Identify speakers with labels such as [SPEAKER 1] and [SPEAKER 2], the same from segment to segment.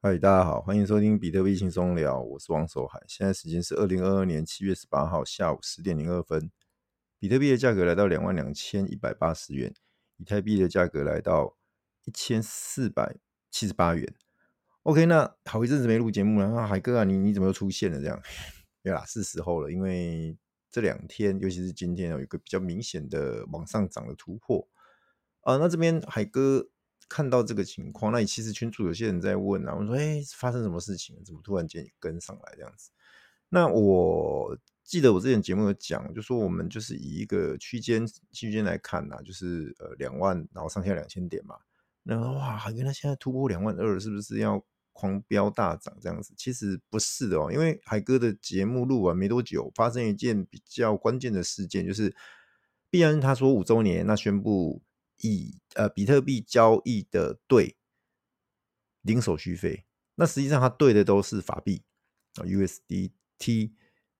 [SPEAKER 1] 嗨，大家好，欢迎收听比特币轻松聊，我是王守海。现在时间是二零二二年七月十八号下午十点零二分，比特币的价格来到两万两千一百八十元，以太币的价格来到一千四百七十八元。OK，那好一阵子没录节目了，海哥啊，你你怎么又出现了？这样，对啦，是时候了，因为这两天，尤其是今天有一个比较明显的往上涨的突破啊。那这边海哥看到这个情况，那你其实群主有些人在问啊，我说，哎，发生什么事情？怎么突然间跟上来这样子？那我记得我之前节目有讲，就说我们就是以一个区间区间来看呐，就是呃两万，然后上下两千点嘛。那哇，海哥他现在突破两万二，是不是要？狂飙大涨这样子，其实不是的哦，因为海哥的节目录完没多久，发生一件比较关键的事件，就是必然他说五周年，那宣布以呃比特币交易的对零手续费，那实际上它对的都是法币啊，USDT、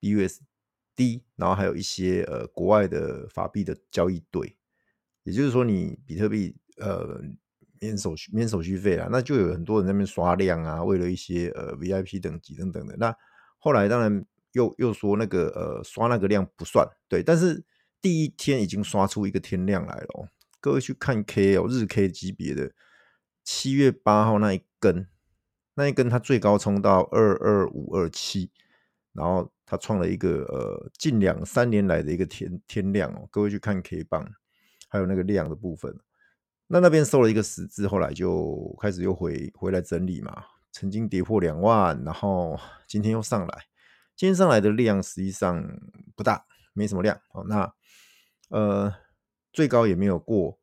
[SPEAKER 1] BUSD，然后还有一些呃国外的法币的交易对，也就是说你比特币呃。免手续免手续费啦，那就有很多人在那边刷量啊，为了一些呃 VIP 等级等等的。那后来当然又又说那个呃刷那个量不算对，但是第一天已经刷出一个天量来了哦。各位去看 K 哦，日 K 级别的七月八号那一根，那一根它最高冲到二二五二七，然后它创了一个呃近两三年来的一个天天量哦。各位去看 K 棒，还有那个量的部分。那那边收了一个十字，后来就开始又回回来整理嘛，曾经跌破两万，然后今天又上来，今天上来的量实际上不大，没什么量哦。那呃最高也没有过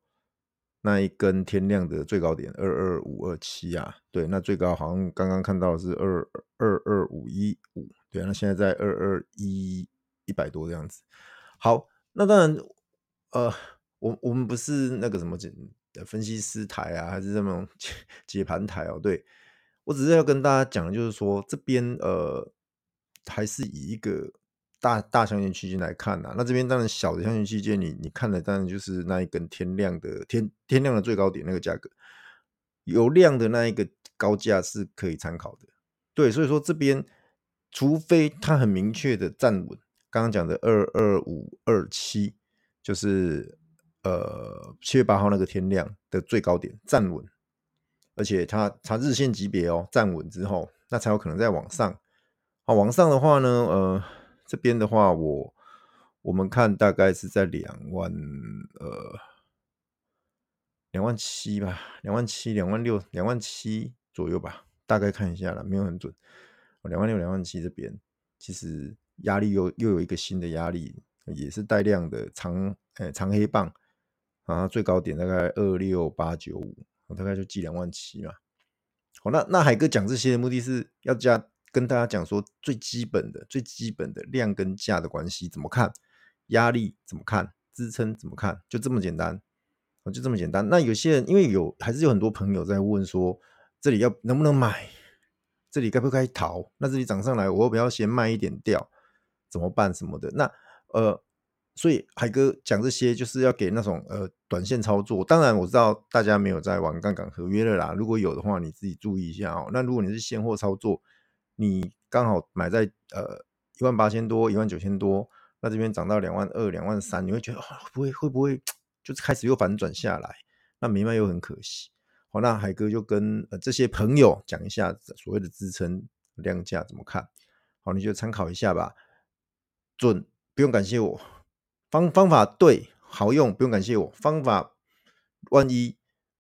[SPEAKER 1] 那一根天量的最高点二二五二七啊，对，那最高好像刚刚看到是二二二五一五，对，那现在在二二一一百多这样子。好，那当然呃我我们不是那个什么的分析师台啊，还是这种解解盘台哦？对，我只是要跟大家讲就是说，这边呃，还是以一个大大箱型区间来看呐。那这边当然小的箱型区间，你你看的当然就是那一根天量的天天量的最高点那个价格，有量的那一个高价是可以参考的。对，所以说这边除非它很明确的站稳，刚刚讲的二二五二七，就是。呃，七月八号那个天量的最高点站稳，而且它它日线级别哦站稳之后，那才有可能再往上。好，往上的话呢，呃，这边的话我我们看大概是在两万呃两万七吧，两万七两万六两万七左右吧，大概看一下啦，没有很准。两万六两万七这边其实压力又又有一个新的压力，也是带量的长呃长黑棒。啊，最高点大概二六八九五，我大概就记两万七嘛。好，那那海哥讲这些的目的是要加跟大家讲说最基本的、最基本的量跟价的关系怎么看，压力怎么看，支撑怎么看，就这么简单，就这么简单。那有些人因为有还是有很多朋友在问说，这里要能不能买，这里该不该逃？那这里涨上来，我要不要先卖一点掉？怎么办什么的？那呃。所以海哥讲这些就是要给那种呃短线操作。当然我知道大家没有在玩杠杆合约了啦。如果有的话，你自己注意一下哦。那如果你是现货操作，你刚好买在呃一万八千多、一万九千多，那这边涨到两万二、两万三，你会觉得会不会会不会就是开始又反转下来？那没卖又很可惜。好，那海哥就跟呃这些朋友讲一下所谓的支撑量价怎么看。好，你就参考一下吧。准，不用感谢我。方方法对，好用，不用感谢我。方法万一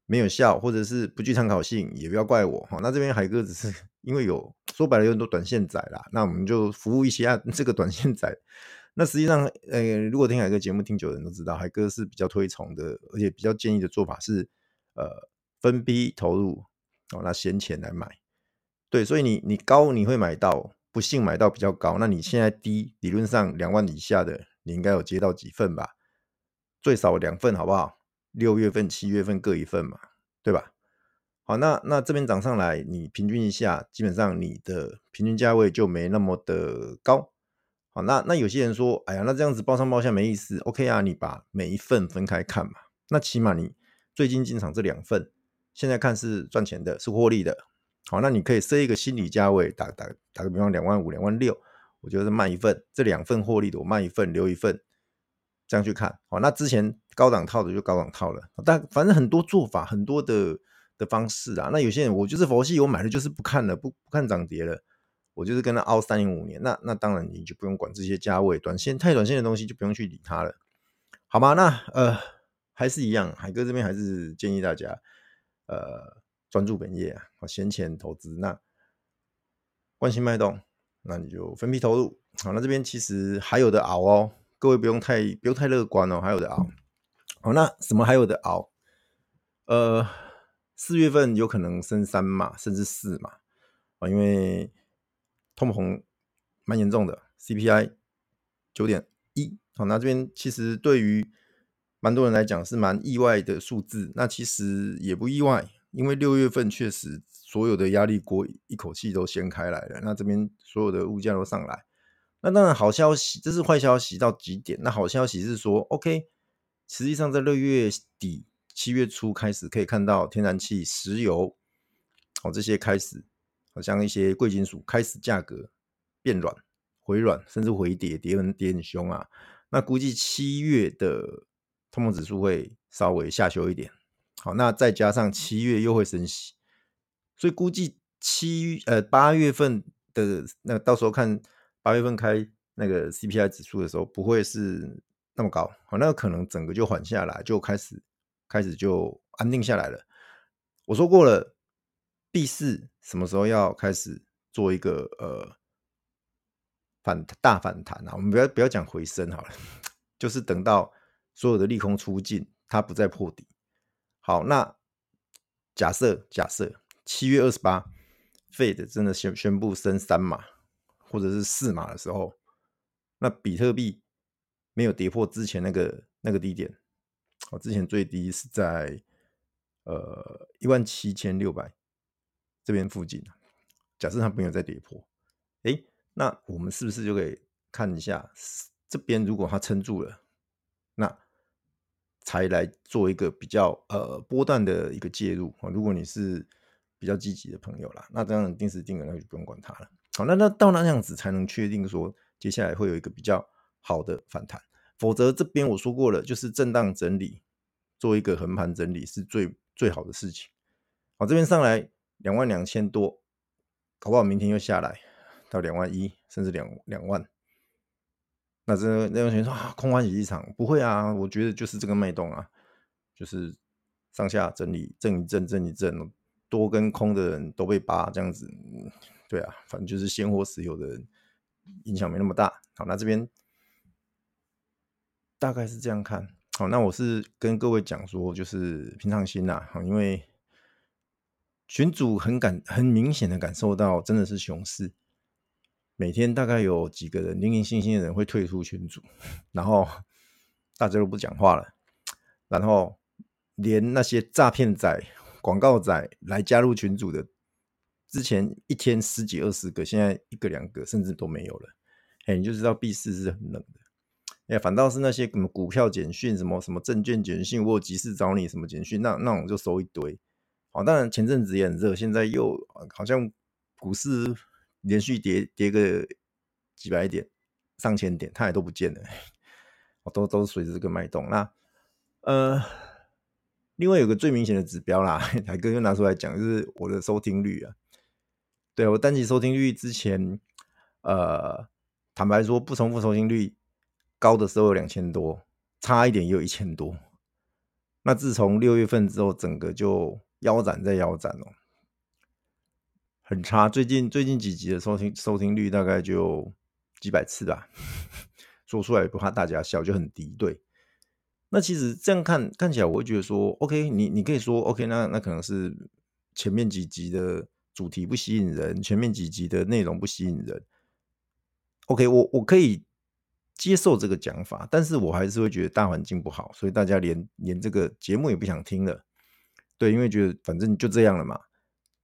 [SPEAKER 1] 没有效，或者是不具参考性，也不要怪我。好，那这边海哥只是因为有说白了有很多短线仔啦，那我们就服务一下 这个短线仔。那实际上，呃，如果听海哥节目听久的人都知道，海哥是比较推崇的，而且比较建议的做法是，呃，分批投入，哦，拿闲钱来买。对，所以你你高你会买到，不幸买到比较高，那你现在低，理论上两万以下的。你应该有接到几份吧？最少两份，好不好？六月份、七月份各一份嘛，对吧？好，那那这边涨上来，你平均一下，基本上你的平均价位就没那么的高。好，那那有些人说，哎呀，那这样子包上包下没意思。OK 啊，你把每一份分开看嘛。那起码你最近进场这两份，现在看是赚钱的，是获利的。好，那你可以设一个心理价位，打打打个比方，两万五、两万六，我觉得卖一份，这两份获利的我卖一份，留一份，这样去看。好，那之前高档套的就高档套了，但反正很多做法，很多的的方式啊。那有些人我就是佛系，我买了就是不看了，不不看涨跌了，我就是跟他熬三零五年。那那当然你就不用管这些价位，短线太短线的东西就不用去理它了，好吗？那呃。还是一样，海哥这边还是建议大家，呃，专注本业啊，闲钱投资。那关心脉动，那你就分批投入。好，那这边其实还有的熬哦，各位不用太不用太乐观哦，还有的熬。好，那什么还有的熬？呃，四月份有可能升三嘛，甚至四嘛啊，因为通膨蛮严重的，CPI 九点一。好，那这边其实对于蛮多人来讲是蛮意外的数字，那其实也不意外，因为六月份确实所有的压力锅一口气都掀开来了，那这边所有的物价都上来，那当然好消息，这是坏消息到极点。那好消息是说，OK，实际上在六月底七月初开始可以看到天然气、石油，哦这些开始，好像一些贵金属开始价格变软、回软，甚至回跌，跌很跌很凶啊。那估计七月的。通膨指数会稍微下修一点，好，那再加上七月又会升息，所以估计七呃八月份的那到时候看八月份开那个 CPI 指数的时候，不会是那么高，好，那可能整个就缓下来，就开始开始就安定下来了。我说过了，币市什么时候要开始做一个呃反大反弹啊？我们不要不要讲回升好了，就是等到。所有的利空出尽，它不再破底。好，那假设假设七月二十八，Fed 真的宣宣布升三码或者是四码的时候，那比特币没有跌破之前那个那个低点，我之前最低是在呃一万七千六百这边附近。假设它没有再跌破，诶，那我们是不是就可以看一下这边？如果它撑住了？那才来做一个比较呃波段的一个介入啊。如果你是比较积极的朋友啦，那这样定时定额那就不用管它了。好，那那到那样子才能确定说接下来会有一个比较好的反弹。否则这边我说过了，就是震荡整理，做一个横盘整理是最最好的事情。好，这边上来两万两千多，搞不好明天又下来到两万一，甚至两两万。那这那种人说，空欢喜一场，不会啊，我觉得就是这个脉动啊，就是上下整理，震一震，震一震，多跟空的人都被扒这样子，对啊，反正就是现货持有的人影响没那么大。好，那这边大概是这样看。好，那我是跟各位讲说，就是平常心呐，好，因为群主很感很明显的感受到，真的是熊市。每天大概有几个人零零星星的人会退出群组，然后大家都不讲话了，然后连那些诈骗仔、广告仔来加入群组的，之前一天十几二十个，现在一个两个甚至都没有了。哎，你就知道 B 市是很冷的。哎，反倒是那些什么股票简讯、什么什么证券简讯，我有急事找你什么简讯，那那种就收一堆。好，当然前阵子也很热，现在又好像股市。连续跌跌个几百点、上千点，它也都不见了，都都随着这个脉动。那呃，另外有个最明显的指标啦，海哥又拿出来讲，就是我的收听率啊。对，我单集收听率之前，呃，坦白说不重复收听率高的时候有两千多，差一点也有一千多。那自从六月份之后，整个就腰斩再腰斩哦。很差，最近最近几集的收听收听率大概就几百次吧，说出来也不怕大家笑，就很低。对，那其实这样看看起来，我会觉得说，OK，你你可以说 OK，那那可能是前面几集的主题不吸引人，前面几集的内容不吸引人。OK，我我可以接受这个讲法，但是我还是会觉得大环境不好，所以大家连连这个节目也不想听了。对，因为觉得反正就这样了嘛。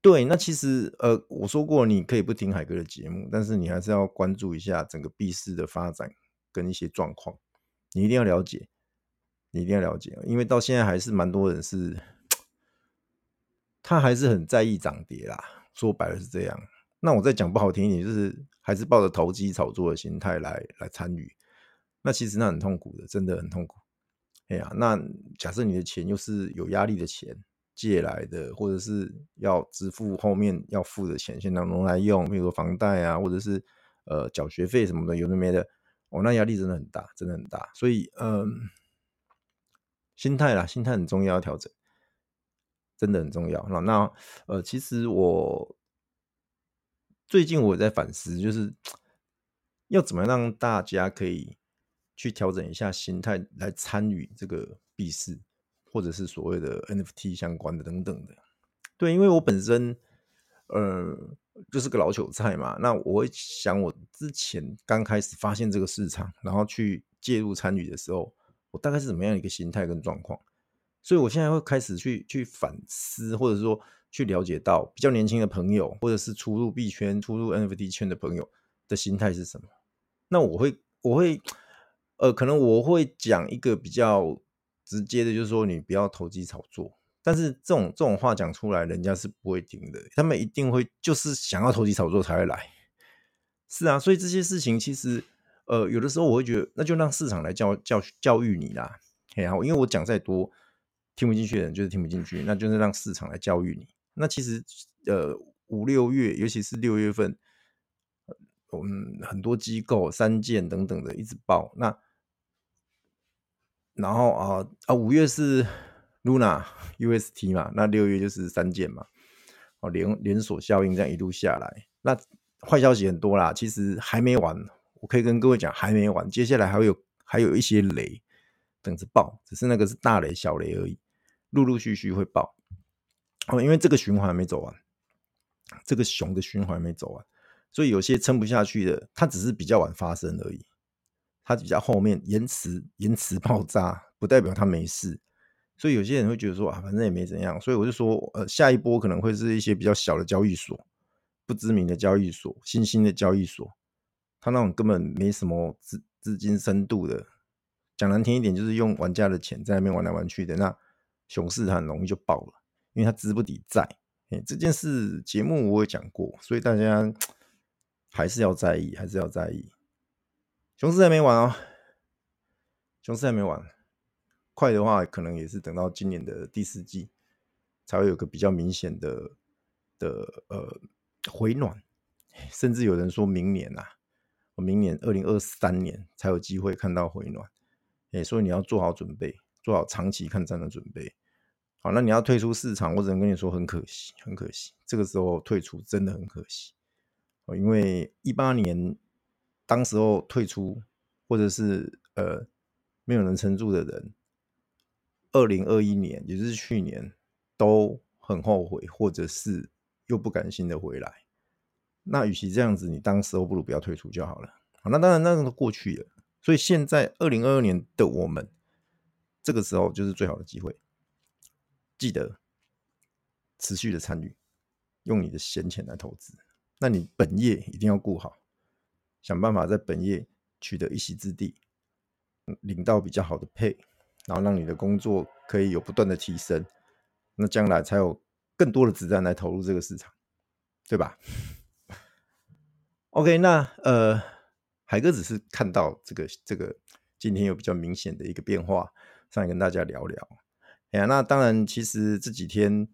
[SPEAKER 1] 对，那其实呃，我说过你可以不听海哥的节目，但是你还是要关注一下整个币市的发展跟一些状况，你一定要了解，你一定要了解，因为到现在还是蛮多人是，他还是很在意涨跌啦，说白了是这样。那我再讲不好听一点，就是还是抱着投机炒作的心态来来参与。那其实那很痛苦的，真的很痛苦。哎呀，那假设你的钱又是有压力的钱借来的，或者是要支付后面要付的钱，先拿拿来用，比如说房贷啊，或者是呃缴学费什么的，有的没的，哦，那压力真的很大，真的很大。所以，嗯、心态啦，心态很重要，要调整。真的很重要。那那呃，其实我最近我在反思，就是 要怎么让大家可以去调整一下心态，来参与这个币市，或者是所谓的 NFT 相关的等等的。对，因为我本身呃就是个老韭菜嘛，那我会想，我之前刚开始发现这个市场，然后去介入参与的时候，我大概是怎么样一个心态跟状况。所以，我现在会开始去去反思，或者说去了解到比较年轻的朋友，或者是初入币圈、初入 NFT 圈的朋友的心态是什么。那我会，我会，呃，可能我会讲一个比较直接的，就是说你不要投机炒作。但是这种这种话讲出来，人家是不会听的，他们一定会就是想要投机炒作才会来。是啊，所以这些事情其实，呃，有的时候我会觉得，那就让市场来教教教育你啦。然后，因为我讲再多。听不进去的人就是听不进去，那就是让市场来教育你。那其实，呃，五六月，尤其是六月份，我们很多机构、三件等等的一直报。那然后啊啊，五月是 Luna UST 嘛，那六月就是三件嘛。哦，连连锁效应这样一路下来，那坏消息很多啦。其实还没完，我可以跟各位讲，还没完，接下来还有还有一些雷等着爆，只是那个是大雷小雷而已。陆陆续续会爆，哦，因为这个循环没走完，这个熊的循环没走完，所以有些撑不下去的，它只是比较晚发生而已，它比较后面延迟延迟爆炸，不代表它没事，所以有些人会觉得说啊，反正也没怎样，所以我就说，呃，下一波可能会是一些比较小的交易所，不知名的交易所，新兴的交易所，它那种根本没什么资资金深度的，讲难听一点，就是用玩家的钱在那边玩来玩去的那。熊市它很容易就爆了，因为它资不抵债。哎，这件事节目我也讲过，所以大家 还是要在意，还是要在意。熊市还没完哦，熊市还没完，快的话可能也是等到今年的第四季才会有个比较明显的的呃回暖，甚至有人说明年呐、啊，明年二零二三年才有机会看到回暖。哎，所以你要做好准备。做好长期看战的准备，好，那你要退出市场，我只能跟你说很可惜，很可惜，这个时候退出真的很可惜哦，因为一八年当时候退出，或者是呃没有人撑住的人，二零二一年也就是去年都很后悔，或者是又不甘心的回来，那与其这样子，你当时候不如不要退出就好了。那当然那个都过去了，所以现在二零二二年的我们。这个时候就是最好的机会，记得持续的参与，用你的闲钱来投资。那你本业一定要顾好，想办法在本业取得一席之地，领到比较好的配然后让你的工作可以有不断的提升，那将来才有更多的子弹来投入这个市场，对吧？OK，那呃，海哥只是看到这个这个今天有比较明显的一个变化。上来跟大家聊聊，哎呀，那当然，其实这几天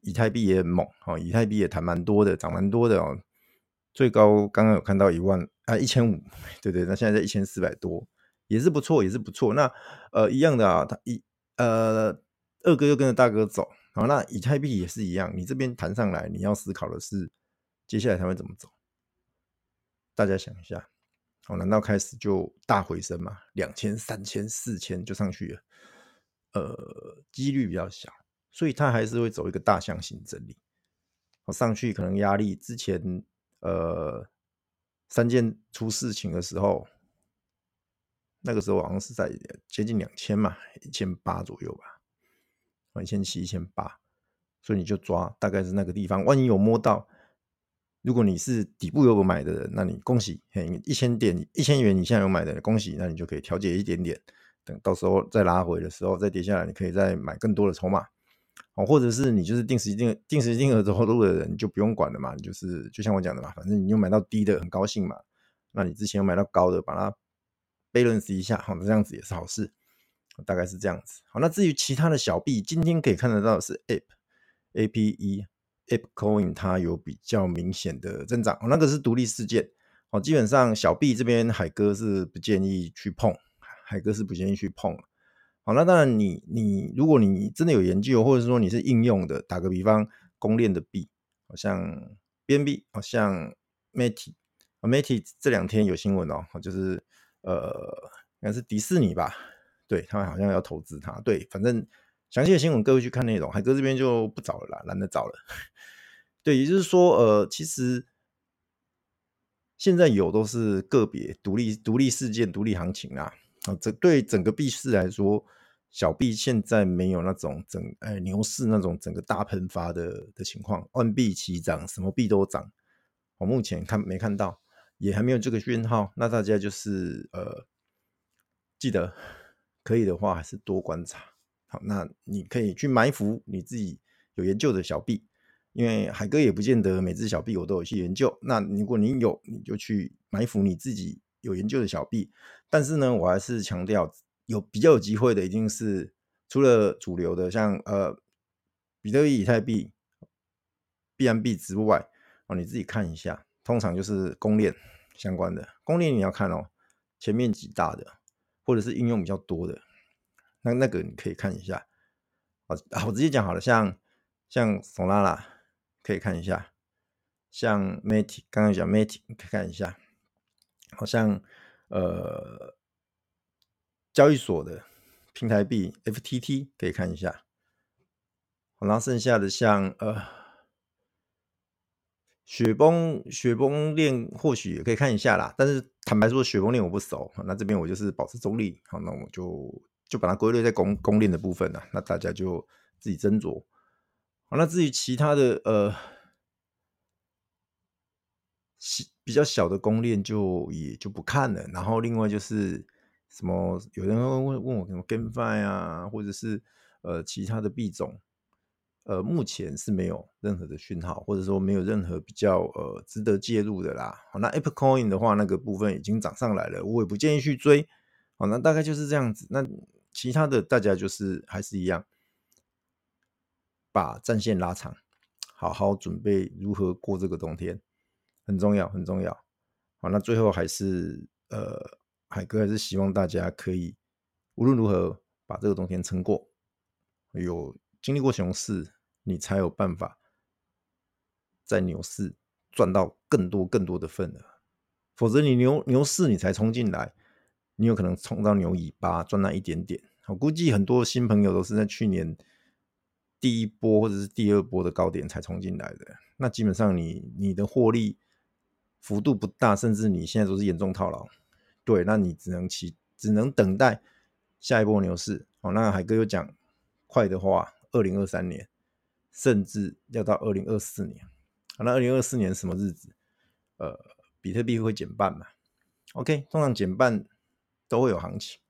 [SPEAKER 1] 以太币也很猛哦，以太币也弹蛮多的，涨蛮多的哦，最高刚刚有看到一万啊一千五，对对，那现在在一千四百多，也是不错，也是不错。那呃一样的啊，他一呃二哥又跟着大哥走，好，那以太币也是一样，你这边弹上来，你要思考的是接下来它会怎么走，大家想一下。哦，难道开始就大回升吗？两千、三千、四千就上去了？呃，几率比较小，所以它还是会走一个大象形整理。我上去可能压力之前，呃，三件出事情的时候，那个时候好像是在接近两千嘛，一千八左右吧，一千七、一千八，所以你就抓大概是那个地方，万一有摸到。如果你是底部有买的人，那你恭喜，嘿，一千点一千元以下有买的人，恭喜，那你就可以调节一点点，等到时候再拉回的时候再跌下来，你可以再买更多的筹码。哦，或者是你就是定时定定时定额投入的人，就不用管了嘛。你就是就像我讲的嘛，反正你又买到低的，很高兴嘛。那你之前有买到高的，把它 balance 一下，好，这样子也是好事。大概是这样子。好，那至于其他的小币，今天可以看得到的是 Ape APE Ape Coin，它有比较明显的增长。哦，那个是独立事件。哦，基本上小币这边海哥是不建议去碰，海哥是不建议去碰。好，那当然你，你如果你真的有研究，或者是说你是应用的，打个比方，公链的币，好像 BNB，好像 MATIC，MATIC 这两天有新闻哦，就是呃，应该是迪士尼吧，对他们好像要投资它，对，反正详细的新闻各位去看内容，海哥这边就不找了啦，懒得找了。对，也就是说，呃，其实现在有都是个别独立独立事件、独立行情啊，啊，这对整个币市来说。小币现在没有那种整哎牛市那种整个大喷发的的情况，万币齐涨，什么币都涨。我目前看没看到，也还没有这个讯号。那大家就是呃，记得可以的话，还是多观察。好，那你可以去埋伏你自己有研究的小币，因为海哥也不见得每只小币我都有去研究。那如果你有，你就去埋伏你自己有研究的小币。但是呢，我还是强调。有比较有机会的，一定是除了主流的，像呃比特币、以太币、B M B 之外，哦，你自己看一下，通常就是公链相关的。公链你要看哦，前面几大的，或者是应用比较多的，那那个你可以看一下。啊，我直接讲好了，像像 Solana 可以看一下，像 Matic 刚刚讲 Matic 可以看一下，好像呃。交易所的平台币 FTT 可以看一下，然后剩下的像呃雪崩雪崩链或许也可以看一下啦，但是坦白说雪崩链我不熟，那这边我就是保持中立，好，那我就就把它归类在公公链的部分了，那大家就自己斟酌。好，那至于其他的呃比较小的公链就也就不看了，然后另外就是。什么？有人会问问我什么 GameFi 啊，或者是呃其他的币种，呃，目前是没有任何的讯号，或者说没有任何比较呃值得介入的啦。好，那 Apple Coin 的话，那个部分已经涨上来了，我也不建议去追。好，那大概就是这样子。那其他的大家就是还是一样，把战线拉长，好好准备如何过这个冬天，很重要，很重要。好，那最后还是呃。海哥还是希望大家可以无论如何把这个冬天撑过。有经历过熊市，你才有办法在牛市赚到更多更多的份额。否则你牛牛市你才冲进来，你有可能冲到牛尾巴赚那一点点。我估计很多新朋友都是在去年第一波或者是第二波的高点才冲进来的。那基本上你你的获利幅度不大，甚至你现在都是严重套牢。对，那你只能期，只能等待下一波牛市。好，那海哥又讲，快的话，二零二三年，甚至要到二零二四年。好，那二零二四年什么日子？呃，比特币会减半嘛？OK，通常减半都会有行情。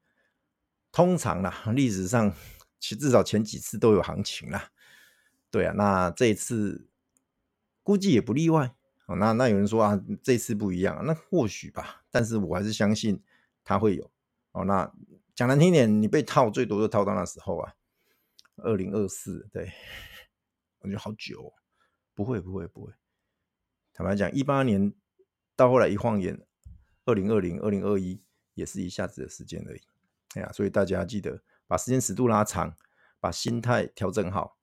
[SPEAKER 1] 通常啦，历史上其至少前几次都有行情啦。对啊，那这一次估计也不例外。哦，那那有人说啊，这次不一样，那或许吧，但是我还是相信它会有。哦，那讲难听点，你被套最多就套到那时候啊，二零二四，对，我觉得好久哦，不会不会不会，坦白讲，一八年到后来一晃眼，二零二零、二零二一也是一下子的时间而已。哎呀，所以大家记得把时间尺度拉长，把心态调整好。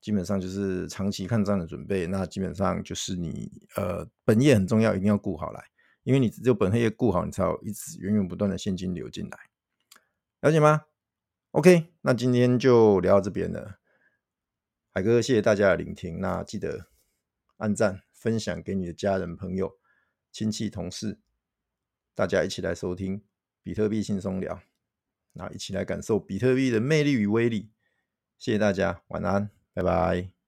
[SPEAKER 1] 基本上就是长期看涨的准备，那基本上就是你呃本业很重要，一定要顾好来，因为你只有本业顾好，你才有一直源源不断的现金流进来，了解吗？OK，那今天就聊到这边了，海哥谢谢大家的聆听，那记得按赞、分享给你的家人、朋友、亲戚、同事，大家一起来收听比特币轻松聊，那一起来感受比特币的魅力与威力，谢谢大家，晚安。拜拜。